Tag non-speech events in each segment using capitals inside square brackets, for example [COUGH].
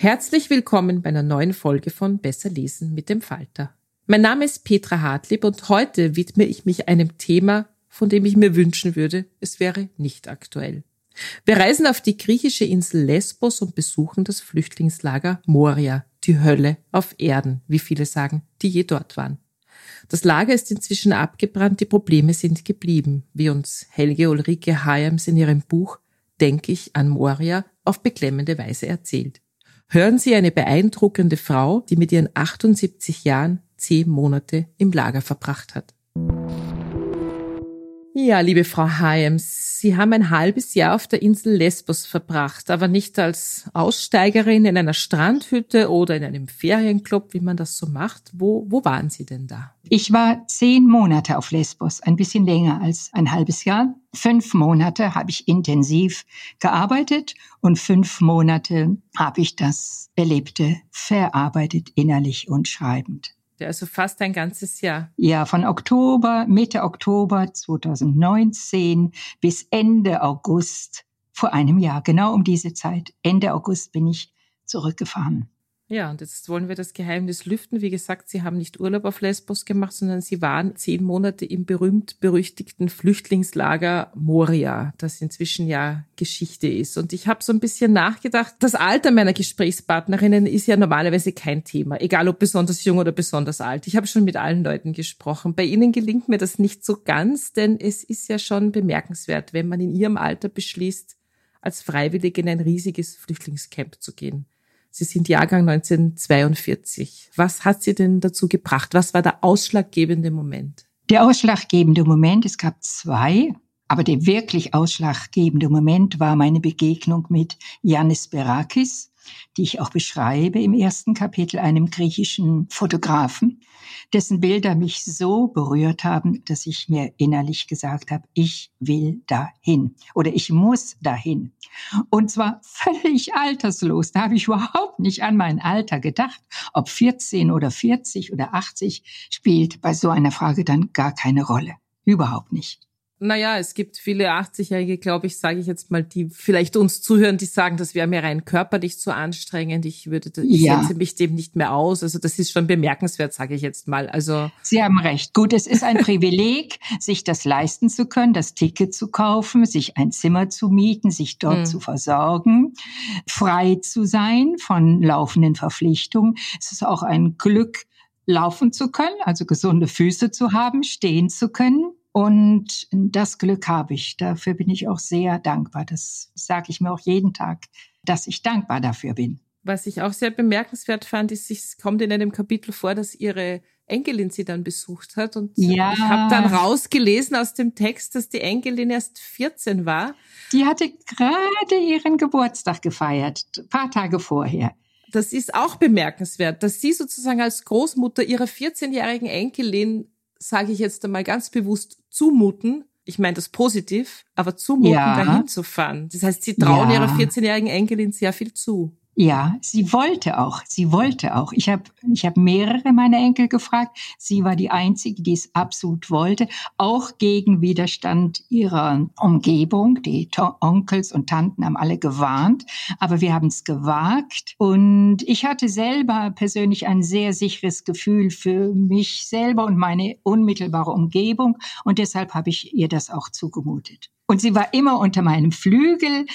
Herzlich willkommen bei einer neuen Folge von Besser lesen mit dem Falter. Mein Name ist Petra Hartlieb und heute widme ich mich einem Thema, von dem ich mir wünschen würde, es wäre nicht aktuell. Wir reisen auf die griechische Insel Lesbos und besuchen das Flüchtlingslager Moria, die Hölle auf Erden, wie viele sagen, die je dort waren. Das Lager ist inzwischen abgebrannt, die Probleme sind geblieben, wie uns Helge Ulrike Hayams in ihrem Buch Denk ich an Moria auf beklemmende Weise erzählt. Hören Sie eine beeindruckende Frau, die mit ihren 78 Jahren zehn Monate im Lager verbracht hat. Ja, liebe Frau Hyams, Sie haben ein halbes Jahr auf der Insel Lesbos verbracht, aber nicht als Aussteigerin in einer Strandhütte oder in einem Ferienclub, wie man das so macht. Wo, wo waren Sie denn da? Ich war zehn Monate auf Lesbos, ein bisschen länger als ein halbes Jahr. Fünf Monate habe ich intensiv gearbeitet und fünf Monate habe ich das Erlebte verarbeitet, innerlich und schreibend. Also fast ein ganzes Jahr. Ja, von Oktober, Mitte Oktober 2019 bis Ende August vor einem Jahr, genau um diese Zeit. Ende August bin ich zurückgefahren. Ja, und jetzt wollen wir das Geheimnis lüften. Wie gesagt, Sie haben nicht Urlaub auf Lesbos gemacht, sondern Sie waren zehn Monate im berühmt-berüchtigten Flüchtlingslager Moria, das inzwischen ja Geschichte ist. Und ich habe so ein bisschen nachgedacht, das Alter meiner Gesprächspartnerinnen ist ja normalerweise kein Thema, egal ob besonders jung oder besonders alt. Ich habe schon mit allen Leuten gesprochen. Bei Ihnen gelingt mir das nicht so ganz, denn es ist ja schon bemerkenswert, wenn man in Ihrem Alter beschließt, als Freiwillige in ein riesiges Flüchtlingscamp zu gehen. Sie sind Jahrgang 1942. Was hat Sie denn dazu gebracht? Was war der ausschlaggebende Moment? Der ausschlaggebende Moment, es gab zwei, aber der wirklich ausschlaggebende Moment war meine Begegnung mit Yannis Berakis, die ich auch beschreibe im ersten Kapitel, einem griechischen Fotografen, dessen Bilder mich so berührt haben, dass ich mir innerlich gesagt habe, ich will dahin oder ich muss dahin. Und zwar völlig alterslos. Da habe ich überhaupt nicht an mein Alter gedacht. Ob 14 oder 40 oder 80 spielt bei so einer Frage dann gar keine Rolle. Überhaupt nicht. Naja, es gibt viele 80-Jährige, glaube ich, sage ich jetzt mal, die vielleicht uns zuhören, die sagen, das wäre mir rein körperlich zu anstrengend. Ich würde, ich ja. setze mich dem nicht mehr aus. Also das ist schon bemerkenswert, sage ich jetzt mal. Also Sie haben recht. Gut, es ist ein [LAUGHS] Privileg, sich das leisten zu können, das Ticket zu kaufen, sich ein Zimmer zu mieten, sich dort hm. zu versorgen, frei zu sein von laufenden Verpflichtungen. Es ist auch ein Glück, laufen zu können, also gesunde Füße zu haben, stehen zu können und das Glück habe ich. Dafür bin ich auch sehr dankbar. Das sage ich mir auch jeden Tag, dass ich dankbar dafür bin. Was ich auch sehr bemerkenswert fand, ist, es kommt in einem Kapitel vor, dass ihre Enkelin sie dann besucht hat. Und ja. ich habe dann rausgelesen aus dem Text, dass die Enkelin erst 14 war. Die hatte gerade ihren Geburtstag gefeiert, ein paar Tage vorher. Das ist auch bemerkenswert, dass sie sozusagen als Großmutter ihrer 14-jährigen Enkelin sage ich jetzt einmal ganz bewusst, zumuten, ich meine das positiv, aber zumuten, ja. dahin zu fahren. Das heißt, sie trauen ja. ihrer 14-jährigen Enkelin sehr viel zu. Ja, sie wollte auch. Sie wollte auch. Ich habe ich hab mehrere meiner Enkel gefragt. Sie war die einzige, die es absolut wollte, auch gegen Widerstand ihrer Umgebung. Die Onkels und Tanten haben alle gewarnt, aber wir haben es gewagt. Und ich hatte selber persönlich ein sehr sicheres Gefühl für mich selber und meine unmittelbare Umgebung. Und deshalb habe ich ihr das auch zugemutet. Und sie war immer unter meinem Flügel,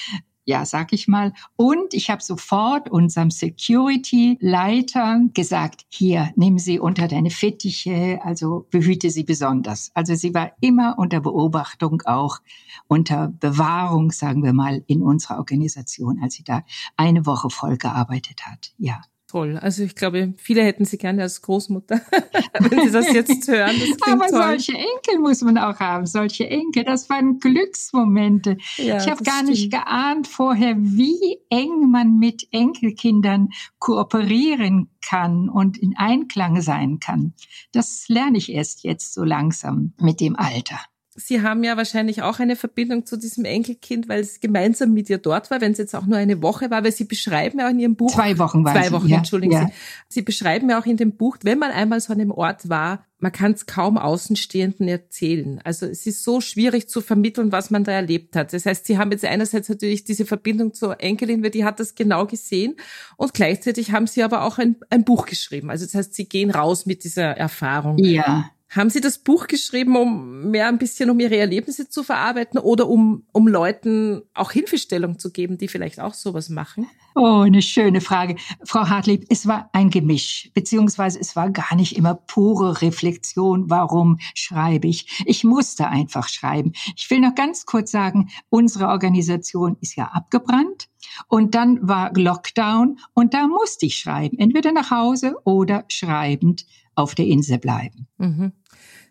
ja, sag ich mal. Und ich habe sofort unserem Security-Leiter gesagt, hier, nimm sie unter deine Fittiche, also behüte sie besonders. Also sie war immer unter Beobachtung, auch unter Bewahrung, sagen wir mal, in unserer Organisation, als sie da eine Woche voll gearbeitet hat. Ja toll. Also ich glaube, viele hätten sie gerne als Großmutter, [LAUGHS] wenn sie das jetzt [LAUGHS] hören. Das Aber toll. solche Enkel muss man auch haben, solche Enkel. Das waren Glücksmomente. Ja, ich habe gar stimmt. nicht geahnt vorher, wie eng man mit Enkelkindern kooperieren kann und in Einklang sein kann. Das lerne ich erst jetzt so langsam mit dem Alter. Sie haben ja wahrscheinlich auch eine Verbindung zu diesem Enkelkind, weil es gemeinsam mit ihr dort war, wenn es jetzt auch nur eine Woche war, weil Sie beschreiben ja auch in Ihrem Buch. Zwei Wochen war Zwei Wochen, ja, entschuldigen ja. Sie. Sie beschreiben ja auch in dem Buch, wenn man einmal so an einem Ort war, man kann es kaum Außenstehenden erzählen. Also es ist so schwierig zu vermitteln, was man da erlebt hat. Das heißt, Sie haben jetzt einerseits natürlich diese Verbindung zur Enkelin, weil die hat das genau gesehen und gleichzeitig haben Sie aber auch ein, ein Buch geschrieben. Also das heißt, Sie gehen raus mit dieser Erfahrung. Ja. Haben Sie das Buch geschrieben, um mehr ein bisschen um Ihre Erlebnisse zu verarbeiten oder um, um Leuten auch Hilfestellung zu geben, die vielleicht auch sowas machen? Oh, eine schöne Frage. Frau Hartlieb, es war ein Gemisch, beziehungsweise es war gar nicht immer pure Reflexion, warum schreibe ich. Ich musste einfach schreiben. Ich will noch ganz kurz sagen, unsere Organisation ist ja abgebrannt. Und dann war Lockdown und da musste ich schreiben, entweder nach Hause oder schreibend auf der Insel bleiben. Mhm.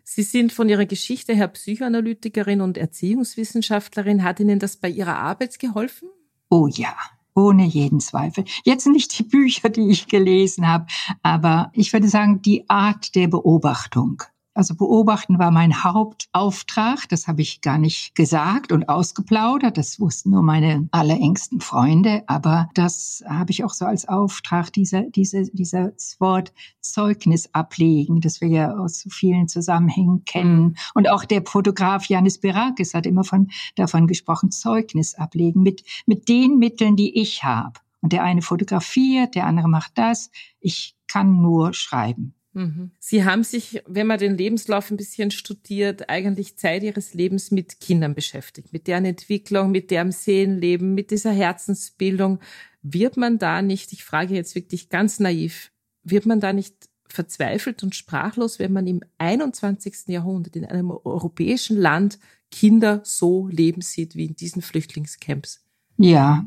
Sie sind von Ihrer Geschichte her Psychoanalytikerin und Erziehungswissenschaftlerin. Hat Ihnen das bei Ihrer Arbeit geholfen? Oh ja, ohne jeden Zweifel. Jetzt nicht die Bücher, die ich gelesen habe, aber ich würde sagen, die Art der Beobachtung. Also beobachten war mein Hauptauftrag. Das habe ich gar nicht gesagt und ausgeplaudert. Das wussten nur meine allerengsten Freunde. Aber das habe ich auch so als Auftrag, dieser, diese, dieses Wort Zeugnis ablegen, das wir ja aus so vielen Zusammenhängen kennen. Mhm. Und auch der Fotograf Janis Berakis hat immer von, davon gesprochen, Zeugnis ablegen mit, mit den Mitteln, die ich habe. Und der eine fotografiert, der andere macht das. Ich kann nur schreiben. Mhm. Sie haben sich, wenn man den Lebenslauf ein bisschen studiert, eigentlich Zeit Ihres Lebens mit Kindern beschäftigt, mit deren Entwicklung, mit deren Seelenleben, mit dieser Herzensbildung. Wird man da nicht, ich frage jetzt wirklich ganz naiv, wird man da nicht verzweifelt und sprachlos, wenn man im 21. Jahrhundert in einem europäischen Land Kinder so leben sieht wie in diesen Flüchtlingscamps? Ja,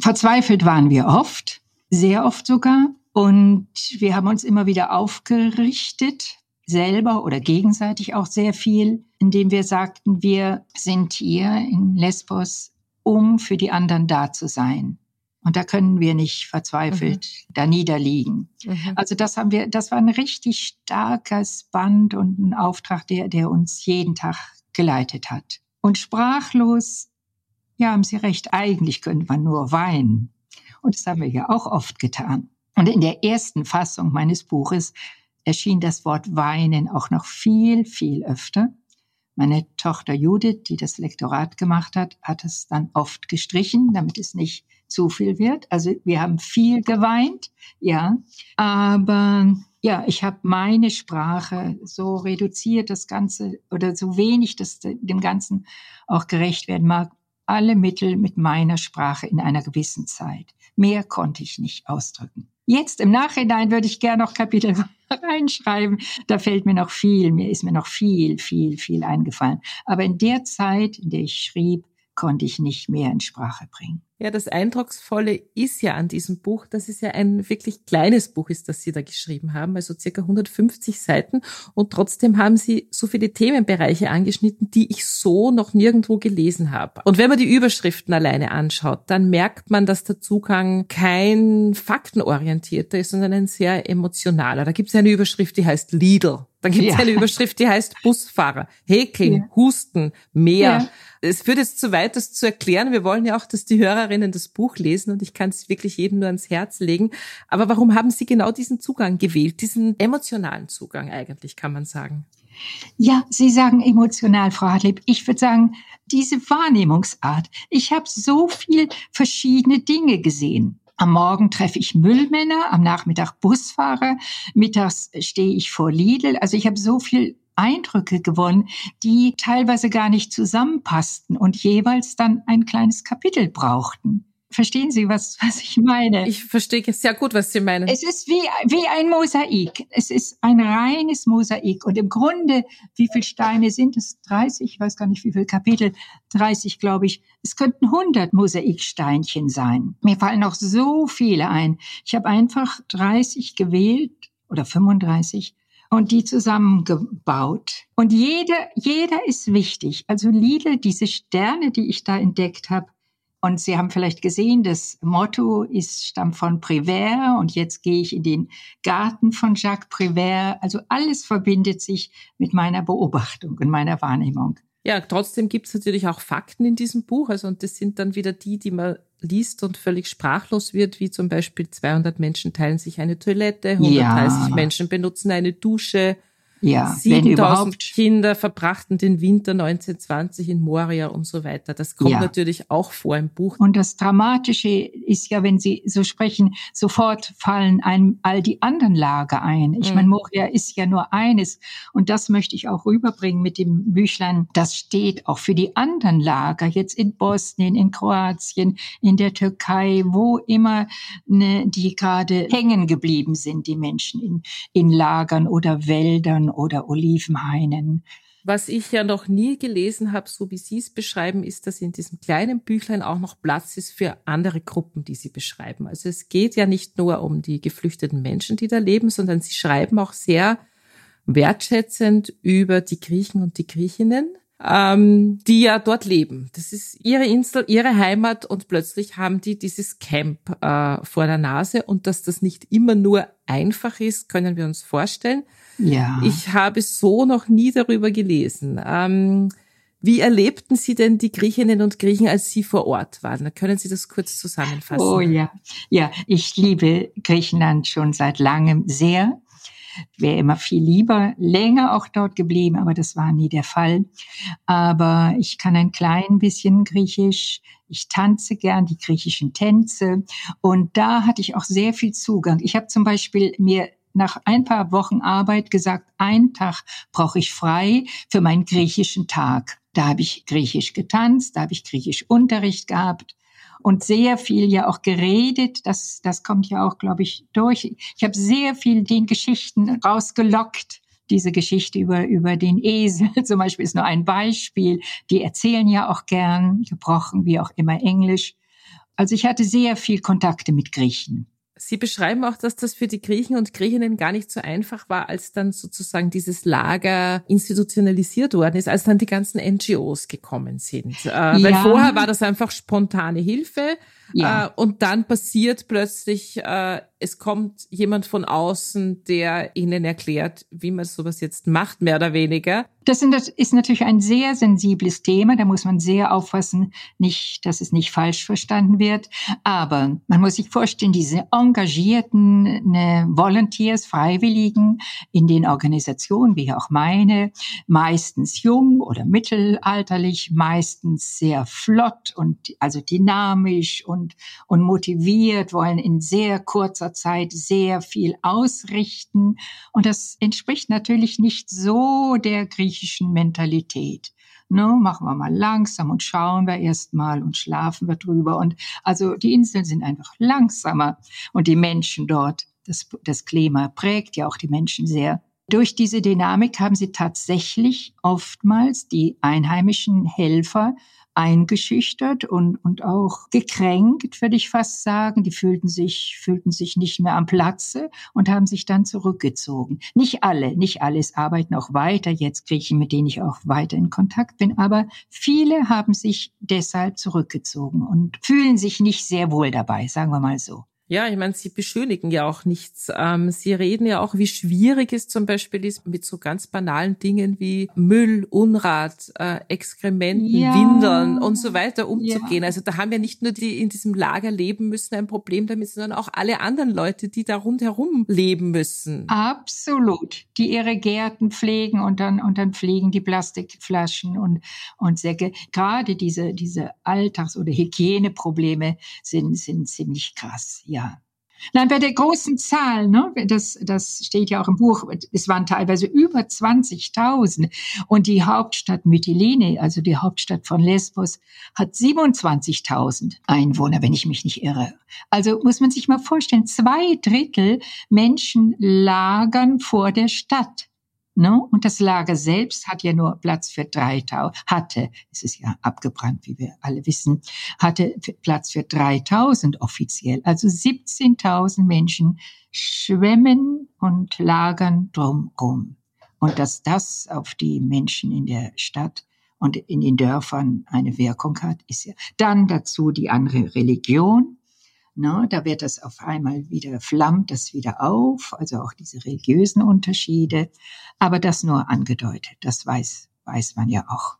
verzweifelt waren wir oft, sehr oft sogar. Und wir haben uns immer wieder aufgerichtet, selber oder gegenseitig auch sehr viel, indem wir sagten, wir sind hier in Lesbos, um für die anderen da zu sein. Und da können wir nicht verzweifelt mhm. da niederliegen. Mhm. Also das haben wir, das war ein richtig starkes Band und ein Auftrag, der, der uns jeden Tag geleitet hat. Und sprachlos, ja, haben Sie recht, eigentlich könnte man nur weinen. Und das haben wir ja auch oft getan. Und in der ersten Fassung meines Buches erschien das Wort weinen auch noch viel, viel öfter. Meine Tochter Judith, die das Lektorat gemacht hat, hat es dann oft gestrichen, damit es nicht zu viel wird. Also wir haben viel geweint, ja. Aber ja, ich habe meine Sprache so reduziert, das Ganze oder so wenig, dass dem Ganzen auch gerecht werden mag. Alle Mittel mit meiner Sprache in einer gewissen Zeit. Mehr konnte ich nicht ausdrücken. Jetzt im Nachhinein würde ich gerne noch Kapitel [LAUGHS] reinschreiben. Da fällt mir noch viel, mir ist mir noch viel, viel, viel eingefallen. Aber in der Zeit, in der ich schrieb, konnte ich nicht mehr in Sprache bringen. Ja, das Eindrucksvolle ist ja an diesem Buch, dass es ja ein wirklich kleines Buch ist, das Sie da geschrieben haben, also circa 150 Seiten. Und trotzdem haben Sie so viele Themenbereiche angeschnitten, die ich so noch nirgendwo gelesen habe. Und wenn man die Überschriften alleine anschaut, dann merkt man, dass der Zugang kein faktenorientierter ist, sondern ein sehr emotionaler. Da gibt es eine Überschrift, die heißt Lidl. Dann gibt es ja. eine Überschrift, die heißt Busfahrer, Häkeln, ja. Husten, Meer. Ja. Es führt jetzt zu weit, das zu erklären. Wir wollen ja auch, dass die Hörerinnen das Buch lesen und ich kann es wirklich jedem nur ans Herz legen. Aber warum haben Sie genau diesen Zugang gewählt, diesen emotionalen Zugang eigentlich, kann man sagen? Ja, Sie sagen emotional, Frau Hartlieb. Ich würde sagen, diese Wahrnehmungsart. Ich habe so viel verschiedene Dinge gesehen. Am Morgen treffe ich Müllmänner, am Nachmittag Busfahrer, mittags stehe ich vor Lidl. Also ich habe so viel Eindrücke gewonnen, die teilweise gar nicht zusammenpassten und jeweils dann ein kleines Kapitel brauchten. Verstehen Sie, was, [LAUGHS] was ich meine? Ich verstehe sehr gut, was Sie meinen. Es ist wie, wie ein Mosaik. Es ist ein reines Mosaik. Und im Grunde, wie viele Steine sind es? 30? Ich weiß gar nicht, wie viele Kapitel. 30, glaube ich. Es könnten 100 Mosaiksteinchen sein. Mir fallen noch so viele ein. Ich habe einfach 30 gewählt oder 35 und die zusammengebaut. Und jeder, jeder ist wichtig. Also Lidl, diese Sterne, die ich da entdeckt habe, und Sie haben vielleicht gesehen, das Motto ist, stammt von Prévert und jetzt gehe ich in den Garten von Jacques Prévert. Also alles verbindet sich mit meiner Beobachtung und meiner Wahrnehmung. Ja, trotzdem gibt es natürlich auch Fakten in diesem Buch. Also, und das sind dann wieder die, die man liest und völlig sprachlos wird, wie zum Beispiel 200 Menschen teilen sich eine Toilette, 130 ja. Menschen benutzen eine Dusche, ja, 7000 Kinder verbrachten den Winter 1920 in Moria und so weiter. Das kommt ja. natürlich auch vor im Buch. Und das Dramatische ist ja, wenn Sie so sprechen, sofort fallen einem all die anderen Lager ein. Ich mhm. meine, Moria ist ja nur eines. Und das möchte ich auch rüberbringen mit dem Büchlein. Das steht auch für die anderen Lager, jetzt in Bosnien, in Kroatien, in der Türkei, wo immer ne, die gerade hängen geblieben sind, die Menschen in, in Lagern oder Wäldern oder Olivenhainen. Was ich ja noch nie gelesen habe, so wie Sie es beschreiben, ist, dass in diesem kleinen Büchlein auch noch Platz ist für andere Gruppen, die Sie beschreiben. Also es geht ja nicht nur um die geflüchteten Menschen, die da leben, sondern Sie schreiben auch sehr wertschätzend über die Griechen und die Griechinnen, ähm, die ja dort leben. Das ist ihre Insel, ihre Heimat und plötzlich haben die dieses Camp äh, vor der Nase und dass das nicht immer nur einfach ist, können wir uns vorstellen. Ja. Ich habe so noch nie darüber gelesen. Ähm, wie erlebten Sie denn die Griechinnen und Griechen, als Sie vor Ort waren? Können Sie das kurz zusammenfassen? Oh ja, ja, ich liebe Griechenland schon seit langem sehr wäre immer viel lieber länger auch dort geblieben, aber das war nie der Fall. Aber ich kann ein klein bisschen Griechisch. Ich tanze gern die griechischen Tänze und da hatte ich auch sehr viel Zugang. Ich habe zum Beispiel mir nach ein paar Wochen Arbeit gesagt, einen Tag brauche ich frei für meinen griechischen Tag. Da habe ich Griechisch getanzt, da habe ich Griechisch Unterricht gehabt und sehr viel ja auch geredet. Das, das kommt ja auch, glaube ich, durch. Ich habe sehr viel den Geschichten rausgelockt. Diese Geschichte über, über den Esel [LAUGHS] zum Beispiel ist nur ein Beispiel. Die erzählen ja auch gern, gebrochen wie auch immer Englisch. Also ich hatte sehr viel Kontakte mit Griechen. Sie beschreiben auch, dass das für die Griechen und Griechinnen gar nicht so einfach war, als dann sozusagen dieses Lager institutionalisiert worden ist, als dann die ganzen NGOs gekommen sind. Äh, ja. Weil vorher war das einfach spontane Hilfe. Ja. Äh, und dann passiert plötzlich, äh, es kommt jemand von außen, der ihnen erklärt, wie man sowas jetzt macht, mehr oder weniger. Das ist natürlich ein sehr sensibles Thema. Da muss man sehr aufpassen, nicht, dass es nicht falsch verstanden wird. Aber man muss sich vorstellen, diese engagierten ne, Volunteers, Freiwilligen in den Organisationen, wie auch meine, meistens jung oder mittelalterlich, meistens sehr flott und also dynamisch und, und motiviert, wollen in sehr kurzer Zeit sehr viel ausrichten. Und das entspricht natürlich nicht so der griechischen Mentalität. No, ne, machen wir mal langsam und schauen wir erst mal und schlafen wir drüber. Und also die Inseln sind einfach langsamer und die Menschen dort, das, das Klima prägt ja auch die Menschen sehr. Durch diese Dynamik haben sie tatsächlich oftmals die einheimischen Helfer eingeschüchtert und, und auch gekränkt, würde ich fast sagen. Die fühlten sich, fühlten sich nicht mehr am Platze und haben sich dann zurückgezogen. Nicht alle, nicht alles arbeiten auch weiter, jetzt Griechen, mit denen ich auch weiter in Kontakt bin, aber viele haben sich deshalb zurückgezogen und fühlen sich nicht sehr wohl dabei, sagen wir mal so. Ja, ich meine, sie beschönigen ja auch nichts. Ähm, sie reden ja auch, wie schwierig es zum Beispiel ist mit so ganz banalen Dingen wie Müll, Unrat, äh, Exkrementen, ja. Windeln und so weiter umzugehen. Ja. Also da haben ja nicht nur die in diesem Lager leben müssen ein Problem damit, sondern auch alle anderen Leute, die da rundherum leben müssen. Absolut. Die ihre Gärten pflegen und dann, und dann pflegen die Plastikflaschen und, und Säcke. Gerade diese, diese Alltags- oder Hygieneprobleme sind, sind ziemlich krass. Ja. Nein, bei der großen Zahl, ne, das, das steht ja auch im Buch, es waren teilweise über 20.000 und die Hauptstadt Mytilene, also die Hauptstadt von Lesbos, hat 27.000 Einwohner, wenn ich mich nicht irre. Also muss man sich mal vorstellen, zwei Drittel Menschen lagern vor der Stadt. Ne? Und das Lager selbst hat ja nur Platz für 3000, hatte, es ist ja abgebrannt, wie wir alle wissen, hatte Platz für 3000 offiziell. Also 17.000 Menschen schwemmen und lagern drumherum. Und dass das auf die Menschen in der Stadt und in den Dörfern eine Wirkung hat, ist ja dann dazu die andere Religion, na, da wird das auf einmal wieder, flammt das wieder auf, also auch diese religiösen Unterschiede. Aber das nur angedeutet, das weiß, weiß man ja auch.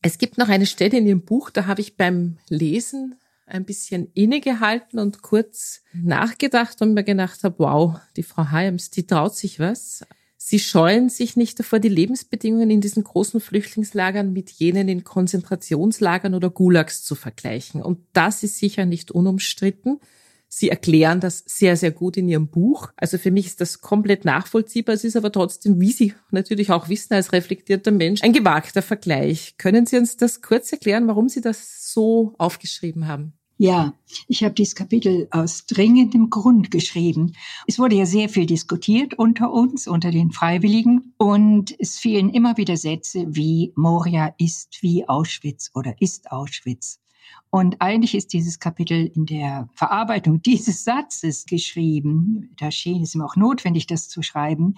Es gibt noch eine Stelle in Ihrem Buch, da habe ich beim Lesen ein bisschen innegehalten und kurz nachgedacht und mir gedacht habe, wow, die Frau Hyams, die traut sich was. Sie scheuen sich nicht davor, die Lebensbedingungen in diesen großen Flüchtlingslagern mit jenen in Konzentrationslagern oder Gulags zu vergleichen. Und das ist sicher nicht unumstritten. Sie erklären das sehr, sehr gut in Ihrem Buch. Also für mich ist das komplett nachvollziehbar. Es ist aber trotzdem, wie Sie natürlich auch wissen als reflektierter Mensch, ein gewagter Vergleich. Können Sie uns das kurz erklären, warum Sie das so aufgeschrieben haben? Ja, ich habe dieses Kapitel aus dringendem Grund geschrieben. Es wurde ja sehr viel diskutiert unter uns, unter den Freiwilligen. Und es fielen immer wieder Sätze wie Moria ist wie Auschwitz oder ist Auschwitz. Und eigentlich ist dieses Kapitel in der Verarbeitung [LAUGHS] dieses Satzes geschrieben. Da schien es ihm auch notwendig, das zu schreiben.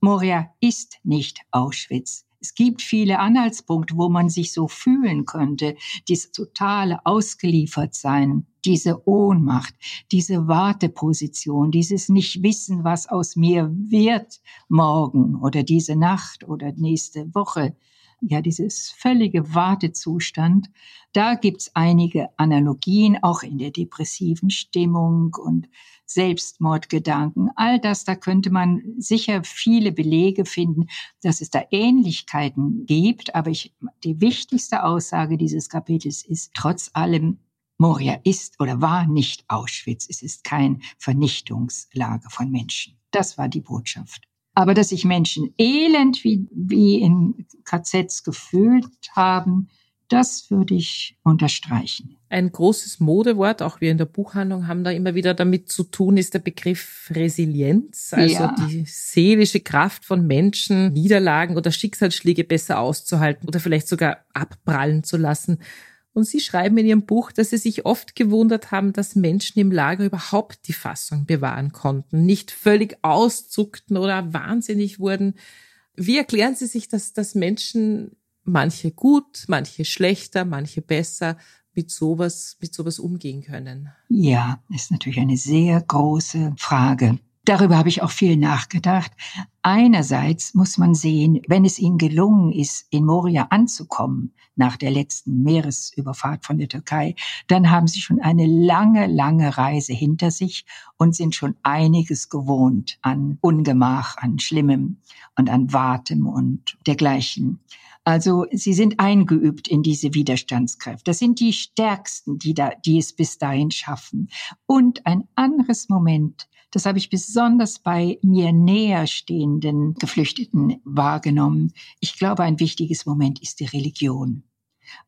Moria ist nicht Auschwitz. Es gibt viele Anhaltspunkte, wo man sich so fühlen könnte. Dieses totale Ausgeliefertsein, diese Ohnmacht, diese Warteposition, dieses Nicht-Wissen, was aus mir wird morgen oder diese Nacht oder nächste Woche ja, dieses völlige Wartezustand, da gibt's einige Analogien, auch in der depressiven Stimmung und Selbstmordgedanken. All das, da könnte man sicher viele Belege finden, dass es da Ähnlichkeiten gibt. Aber ich, die wichtigste Aussage dieses Kapitels ist, trotz allem, Moria ist oder war nicht Auschwitz. Es ist kein Vernichtungslager von Menschen. Das war die Botschaft. Aber dass sich Menschen elend wie, wie in KZs gefühlt haben, das würde ich unterstreichen. Ein großes Modewort, auch wir in der Buchhandlung haben da immer wieder damit zu tun, ist der Begriff Resilienz, also ja. die seelische Kraft von Menschen, Niederlagen oder Schicksalsschläge besser auszuhalten oder vielleicht sogar abprallen zu lassen. Und Sie schreiben in Ihrem Buch, dass Sie sich oft gewundert haben, dass Menschen im Lager überhaupt die Fassung bewahren konnten, nicht völlig auszuckten oder wahnsinnig wurden. Wie erklären Sie sich, dass, dass Menschen, manche gut, manche schlechter, manche besser, mit sowas, mit sowas umgehen können? Ja, ist natürlich eine sehr große Frage. Darüber habe ich auch viel nachgedacht. Einerseits muss man sehen, wenn es ihnen gelungen ist, in Moria anzukommen, nach der letzten Meeresüberfahrt von der Türkei, dann haben sie schon eine lange, lange Reise hinter sich und sind schon einiges gewohnt an Ungemach, an Schlimmem und an Wartem und dergleichen. Also sie sind eingeübt in diese Widerstandskräfte. Das sind die stärksten, die, da, die es bis dahin schaffen. Und ein anderes Moment, das habe ich besonders bei mir näher stehenden Geflüchteten wahrgenommen. Ich glaube, ein wichtiges Moment ist die Religion.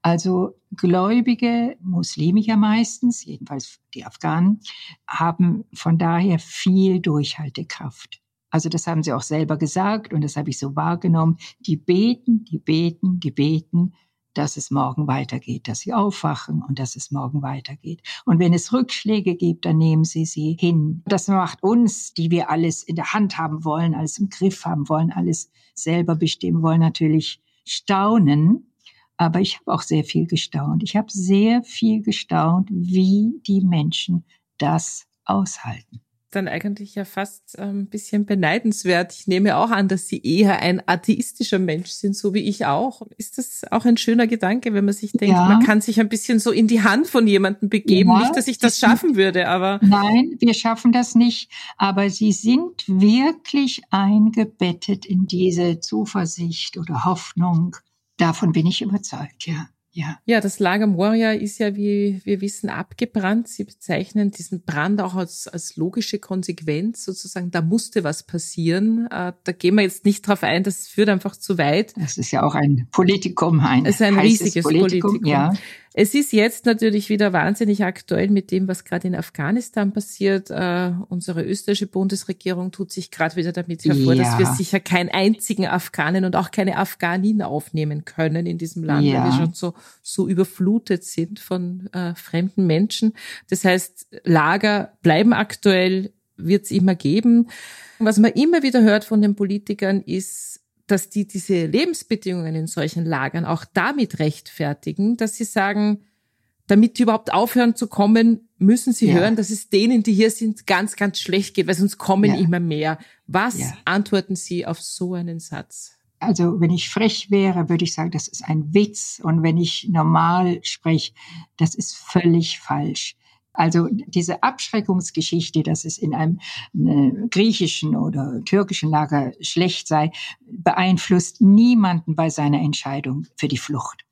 Also Gläubige, Muslime ja meistens, jedenfalls die Afghanen, haben von daher viel Durchhaltekraft. Also das haben sie auch selber gesagt und das habe ich so wahrgenommen. Die beten, die beten, die beten, dass es morgen weitergeht, dass sie aufwachen und dass es morgen weitergeht. Und wenn es Rückschläge gibt, dann nehmen sie sie hin. Das macht uns, die wir alles in der Hand haben wollen, alles im Griff haben wollen, alles selber bestimmen wollen, natürlich staunen. Aber ich habe auch sehr viel gestaunt. Ich habe sehr viel gestaunt, wie die Menschen das aushalten dann eigentlich ja fast ein ähm, bisschen beneidenswert. Ich nehme auch an, dass Sie eher ein atheistischer Mensch sind, so wie ich auch. Ist das auch ein schöner Gedanke, wenn man sich denkt, ja. man kann sich ein bisschen so in die Hand von jemandem begeben? Ja, nicht, dass ich das schaffen würde, aber. Nein, wir schaffen das nicht. Aber Sie sind wirklich eingebettet in diese Zuversicht oder Hoffnung. Davon bin ich überzeugt, ja. Ja. ja, das Lager Moria ist ja, wie wir wissen, abgebrannt. Sie bezeichnen diesen Brand auch als, als logische Konsequenz, sozusagen, da musste was passieren. Äh, da gehen wir jetzt nicht drauf ein, das führt einfach zu weit. Das ist ja auch ein Politikum, ein, es ist ein riesiges Politikum. Politikum. Ja. Es ist jetzt natürlich wieder wahnsinnig aktuell mit dem, was gerade in Afghanistan passiert. Äh, unsere österreichische Bundesregierung tut sich gerade wieder damit hervor, ja. dass wir sicher keinen einzigen Afghanen und auch keine Afghanin aufnehmen können in diesem Land, ja. weil wir schon so, so überflutet sind von äh, fremden Menschen. Das heißt, Lager bleiben aktuell, wird es immer geben. Was man immer wieder hört von den Politikern ist, dass die diese Lebensbedingungen in solchen Lagern auch damit rechtfertigen, dass sie sagen, damit die überhaupt aufhören zu kommen, müssen sie ja. hören, dass es denen, die hier sind, ganz, ganz schlecht geht, weil sonst kommen ja. immer mehr. Was ja. antworten Sie auf so einen Satz? Also wenn ich frech wäre, würde ich sagen, das ist ein Witz. Und wenn ich normal spreche, das ist völlig falsch. Also diese Abschreckungsgeschichte, dass es in einem äh, griechischen oder türkischen Lager schlecht sei, beeinflusst niemanden bei seiner Entscheidung für die Flucht.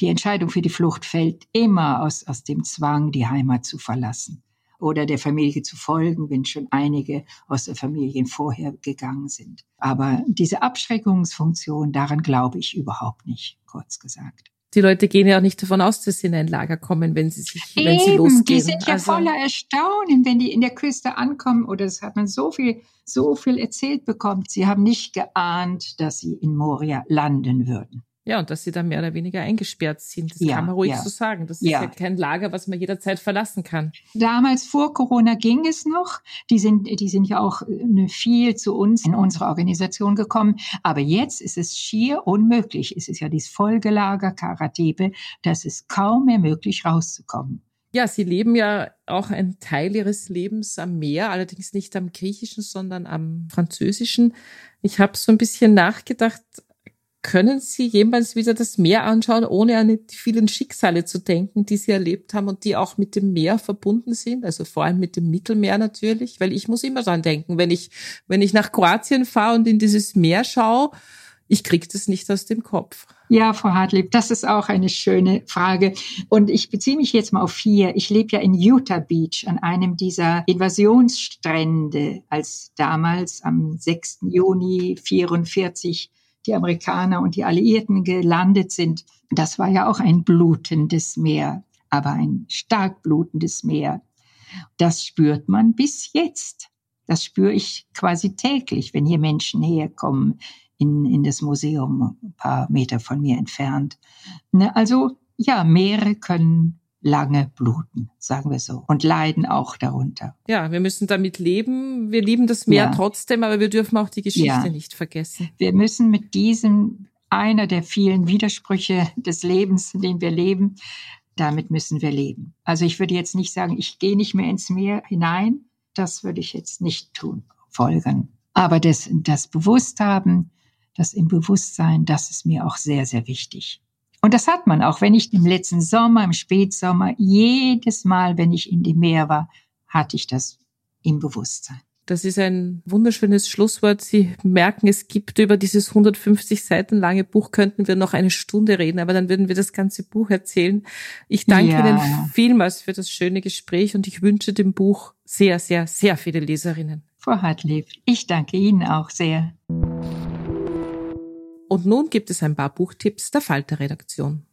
Die Entscheidung für die Flucht fällt immer aus, aus dem Zwang, die Heimat zu verlassen oder der Familie zu folgen, wenn schon einige aus der Familie vorher gegangen sind. Aber diese Abschreckungsfunktion, daran glaube ich überhaupt nicht, kurz gesagt die Leute gehen ja auch nicht davon aus, dass sie in ein Lager kommen, wenn sie sich, Eben, wenn sie losgehen. Die sind ja also, voller Erstaunen, wenn die in der Küste ankommen. Oder das hat man so viel, so viel erzählt bekommen. Sie haben nicht geahnt, dass sie in Moria landen würden. Ja, und dass sie da mehr oder weniger eingesperrt sind. Das ja, kann man ruhig ja. so sagen. Das ja. ist ja kein Lager, was man jederzeit verlassen kann. Damals vor Corona ging es noch. Die sind, die sind ja auch äh, viel zu uns in unsere Organisation gekommen. Aber jetzt ist es schier unmöglich. Es ist ja dieses Folgelager Karatebe. Das ist kaum mehr möglich, rauszukommen. Ja, Sie leben ja auch einen Teil Ihres Lebens am Meer, allerdings nicht am griechischen, sondern am französischen. Ich habe so ein bisschen nachgedacht, können Sie jemals wieder das Meer anschauen, ohne an die vielen Schicksale zu denken, die Sie erlebt haben und die auch mit dem Meer verbunden sind? Also vor allem mit dem Mittelmeer natürlich, weil ich muss immer dran denken, wenn ich, wenn ich nach Kroatien fahre und in dieses Meer schaue, ich kriege das nicht aus dem Kopf. Ja, Frau Hartlieb, das ist auch eine schöne Frage. Und ich beziehe mich jetzt mal auf vier. Ich lebe ja in Utah Beach an einem dieser Invasionsstrände, als damals am 6. Juni 44 die Amerikaner und die Alliierten gelandet sind. Das war ja auch ein blutendes Meer, aber ein stark blutendes Meer. Das spürt man bis jetzt. Das spüre ich quasi täglich, wenn hier Menschen herkommen in, in das Museum, ein paar Meter von mir entfernt. Ne, also ja, Meere können lange bluten, sagen wir so, und leiden auch darunter. Ja, wir müssen damit leben. Wir lieben das Meer ja. trotzdem, aber wir dürfen auch die Geschichte ja. nicht vergessen. Wir müssen mit diesem einer der vielen Widersprüche des Lebens, in dem wir leben, damit müssen wir leben. Also ich würde jetzt nicht sagen, ich gehe nicht mehr ins Meer hinein. Das würde ich jetzt nicht tun, folgen. Aber das, das Bewussthaben, das im Bewusstsein, das ist mir auch sehr, sehr wichtig. Und das hat man auch, wenn ich im letzten Sommer, im Spätsommer, jedes Mal, wenn ich in dem Meer war, hatte ich das im Bewusstsein. Das ist ein wunderschönes Schlusswort. Sie merken, es gibt über dieses 150 Seiten lange Buch, könnten wir noch eine Stunde reden, aber dann würden wir das ganze Buch erzählen. Ich danke ja. Ihnen vielmals für das schöne Gespräch und ich wünsche dem Buch sehr, sehr, sehr viele Leserinnen. Frau Hartlieb, ich danke Ihnen auch sehr. Und nun gibt es ein paar Buchtipps der Falter-Redaktion.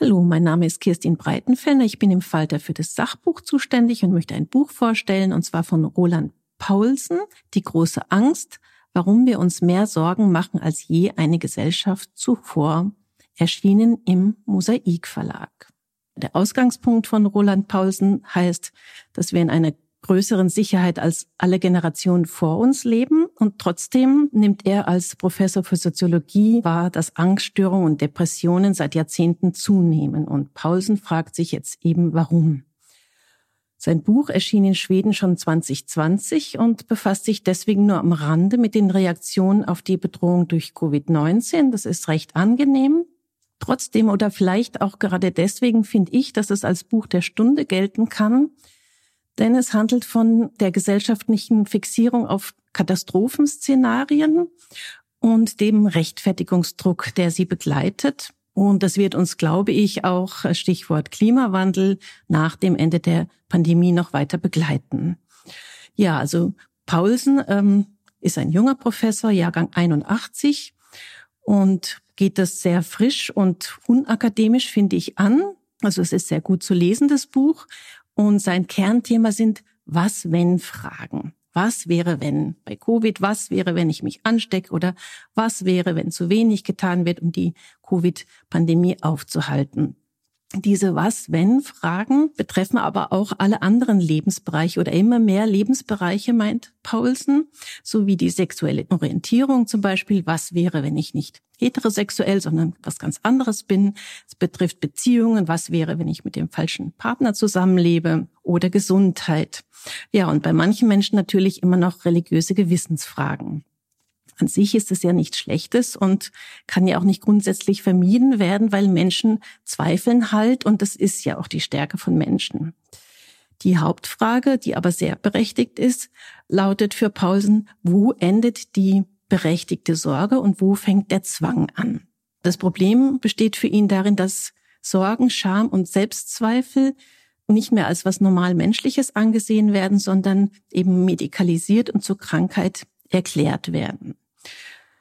Hallo, mein Name ist Kirstin Breitenfellner. Ich bin im Falter für das Sachbuch zuständig und möchte ein Buch vorstellen, und zwar von Roland Paulsen, Die große Angst, warum wir uns mehr Sorgen machen als je eine Gesellschaft zuvor, erschienen im Mosaik Verlag. Der Ausgangspunkt von Roland Paulsen heißt, dass wir in einer größeren Sicherheit als alle Generationen vor uns leben. Und trotzdem nimmt er als Professor für Soziologie wahr, dass Angststörungen und Depressionen seit Jahrzehnten zunehmen. Und Paulsen fragt sich jetzt eben, warum. Sein Buch erschien in Schweden schon 2020 und befasst sich deswegen nur am Rande mit den Reaktionen auf die Bedrohung durch Covid-19. Das ist recht angenehm. Trotzdem oder vielleicht auch gerade deswegen finde ich, dass es als Buch der Stunde gelten kann, denn es handelt von der gesellschaftlichen Fixierung auf Katastrophenszenarien und dem Rechtfertigungsdruck, der sie begleitet. Und das wird uns, glaube ich, auch äh, Stichwort Klimawandel nach dem Ende der Pandemie noch weiter begleiten. Ja, also Paulsen ähm, ist ein junger Professor, Jahrgang 81 und geht das sehr frisch und unakademisch, finde ich, an. Also es ist sehr gut zu lesen, das Buch. Und sein Kernthema sind Was wenn Fragen. Was wäre, wenn bei Covid? Was wäre, wenn ich mich anstecke? Oder was wäre, wenn zu wenig getan wird, um die Covid-Pandemie aufzuhalten? Diese Was-Wenn-Fragen betreffen aber auch alle anderen Lebensbereiche oder immer mehr Lebensbereiche, meint Paulsen, sowie die sexuelle Orientierung zum Beispiel. Was wäre, wenn ich nicht heterosexuell, sondern was ganz anderes bin? Es betrifft Beziehungen. Was wäre, wenn ich mit dem falschen Partner zusammenlebe? Oder Gesundheit. Ja, und bei manchen Menschen natürlich immer noch religiöse Gewissensfragen. An sich ist es ja nichts Schlechtes und kann ja auch nicht grundsätzlich vermieden werden, weil Menschen zweifeln halt und das ist ja auch die Stärke von Menschen. Die Hauptfrage, die aber sehr berechtigt ist, lautet für Paulsen, wo endet die berechtigte Sorge und wo fängt der Zwang an? Das Problem besteht für ihn darin, dass Sorgen, Scham und Selbstzweifel nicht mehr als was normal Menschliches angesehen werden, sondern eben medikalisiert und zur Krankheit erklärt werden.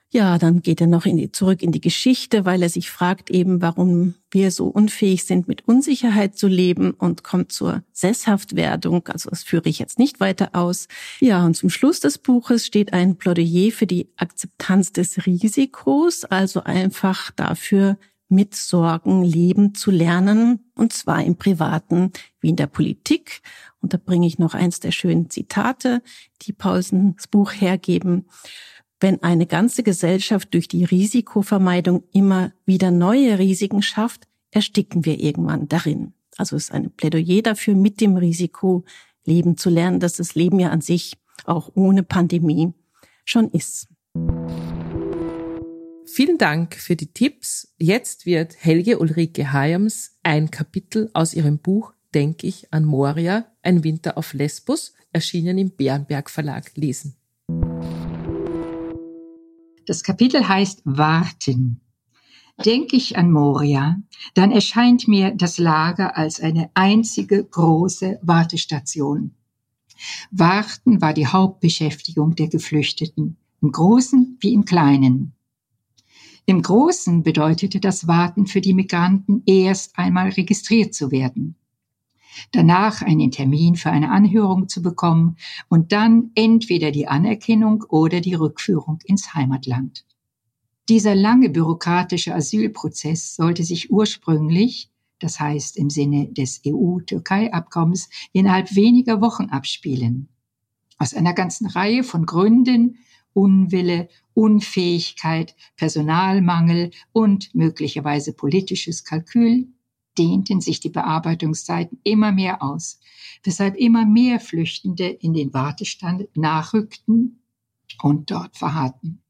Ja, dann geht er noch in die, zurück in die Geschichte, weil er sich fragt eben, warum wir so unfähig sind, mit Unsicherheit zu leben und kommt zur Sesshaftwerdung. Also das führe ich jetzt nicht weiter aus. Ja, und zum Schluss des Buches steht ein Plädoyer für die Akzeptanz des Risikos, also einfach dafür, mit Sorgen leben zu lernen, und zwar im Privaten wie in der Politik. Und da bringe ich noch eins der schönen Zitate, die Paulsens Buch hergeben. Wenn eine ganze Gesellschaft durch die Risikovermeidung immer wieder neue Risiken schafft, ersticken wir irgendwann darin. Also es ist ein Plädoyer dafür, mit dem Risiko leben zu lernen, dass das Leben ja an sich auch ohne Pandemie schon ist. Vielen Dank für die Tipps. Jetzt wird Helge Ulrike Hayams ein Kapitel aus ihrem Buch Denk ich an Moria, ein Winter auf Lesbos, erschienen im Bärenberg Verlag, lesen. Das Kapitel heißt Warten. Denke ich an Moria, dann erscheint mir das Lager als eine einzige große Wartestation. Warten war die Hauptbeschäftigung der Geflüchteten, im Großen wie im Kleinen. Im Großen bedeutete das Warten für die Migranten erst einmal registriert zu werden danach einen Termin für eine Anhörung zu bekommen und dann entweder die Anerkennung oder die Rückführung ins Heimatland. Dieser lange bürokratische Asylprozess sollte sich ursprünglich, das heißt im Sinne des EU-Türkei-Abkommens, innerhalb weniger Wochen abspielen. Aus einer ganzen Reihe von Gründen Unwille, Unfähigkeit, Personalmangel und möglicherweise politisches Kalkül dehnten sich die Bearbeitungszeiten immer mehr aus, weshalb immer mehr Flüchtende in den Wartestand nachrückten und dort verharrten.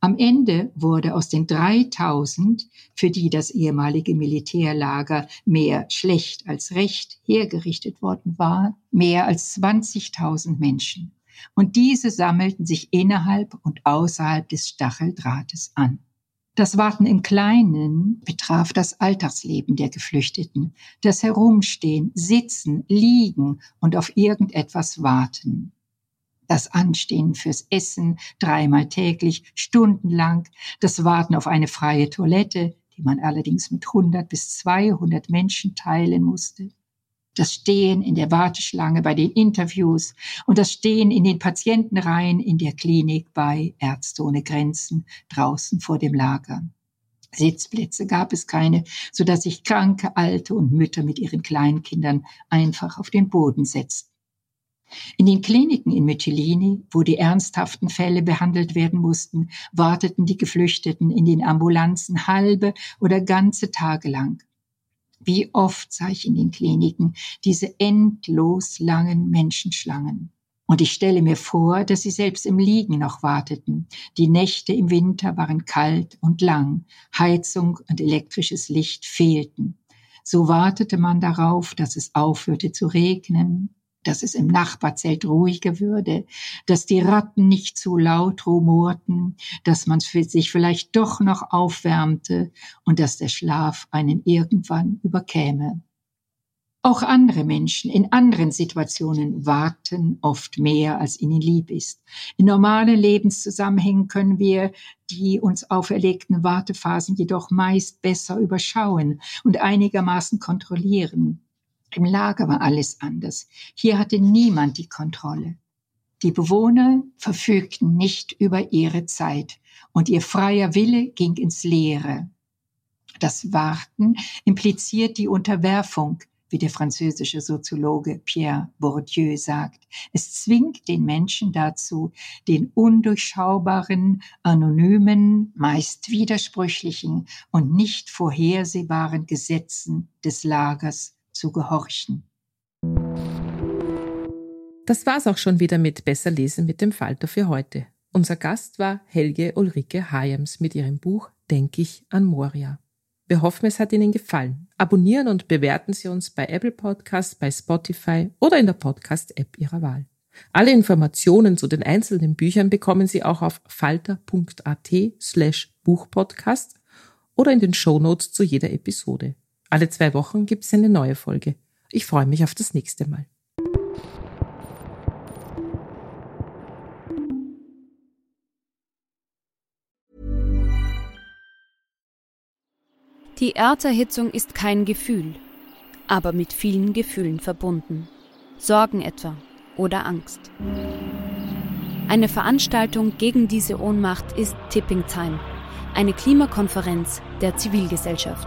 Am Ende wurde aus den 3000, für die das ehemalige Militärlager mehr schlecht als recht hergerichtet worden war, mehr als 20.000 Menschen. Und diese sammelten sich innerhalb und außerhalb des Stacheldrahtes an. Das Warten im Kleinen betraf das Alltagsleben der Geflüchteten, das Herumstehen, Sitzen, Liegen und auf irgendetwas warten. Das Anstehen fürs Essen dreimal täglich, stundenlang, das Warten auf eine freie Toilette, die man allerdings mit 100 bis 200 Menschen teilen musste. Das Stehen in der Warteschlange bei den Interviews und das Stehen in den Patientenreihen in der Klinik bei Ärzte ohne Grenzen draußen vor dem Lager. Sitzplätze gab es keine, so dass sich kranke, alte und Mütter mit ihren Kleinkindern einfach auf den Boden setzten. In den Kliniken in Mytilini, wo die ernsthaften Fälle behandelt werden mussten, warteten die Geflüchteten in den Ambulanzen halbe oder ganze Tage lang. Wie oft sah ich in den Kliniken diese endlos langen Menschenschlangen. Und ich stelle mir vor, dass sie selbst im Liegen noch warteten. Die Nächte im Winter waren kalt und lang. Heizung und elektrisches Licht fehlten. So wartete man darauf, dass es aufhörte zu regnen, dass es im Nachbarzelt ruhiger würde, dass die Ratten nicht zu laut rumorten, dass man sich vielleicht doch noch aufwärmte und dass der Schlaf einen irgendwann überkäme. Auch andere Menschen in anderen Situationen warten oft mehr, als ihnen lieb ist. In normalen Lebenszusammenhängen können wir die uns auferlegten Wartephasen jedoch meist besser überschauen und einigermaßen kontrollieren. Im Lager war alles anders. Hier hatte niemand die Kontrolle. Die Bewohner verfügten nicht über ihre Zeit und ihr freier Wille ging ins Leere. Das Warten impliziert die Unterwerfung, wie der französische Soziologe Pierre Bourdieu sagt. Es zwingt den Menschen dazu, den undurchschaubaren, anonymen, meist widersprüchlichen und nicht vorhersehbaren Gesetzen des Lagers zu gehorchen. Das war's auch schon wieder mit Besser lesen mit dem Falter für heute. Unser Gast war Helge Ulrike Hayams mit ihrem Buch Denk ich an Moria. Wir hoffen, es hat Ihnen gefallen. Abonnieren und bewerten Sie uns bei Apple Podcasts, bei Spotify oder in der Podcast-App Ihrer Wahl. Alle Informationen zu den einzelnen Büchern bekommen Sie auch auf falter.at slash Buchpodcast oder in den Shownotes zu jeder Episode. Alle zwei Wochen gibt es eine neue Folge. Ich freue mich auf das nächste Mal. Die Erderhitzung ist kein Gefühl, aber mit vielen Gefühlen verbunden. Sorgen etwa oder Angst. Eine Veranstaltung gegen diese Ohnmacht ist Tipping Time, eine Klimakonferenz der Zivilgesellschaft.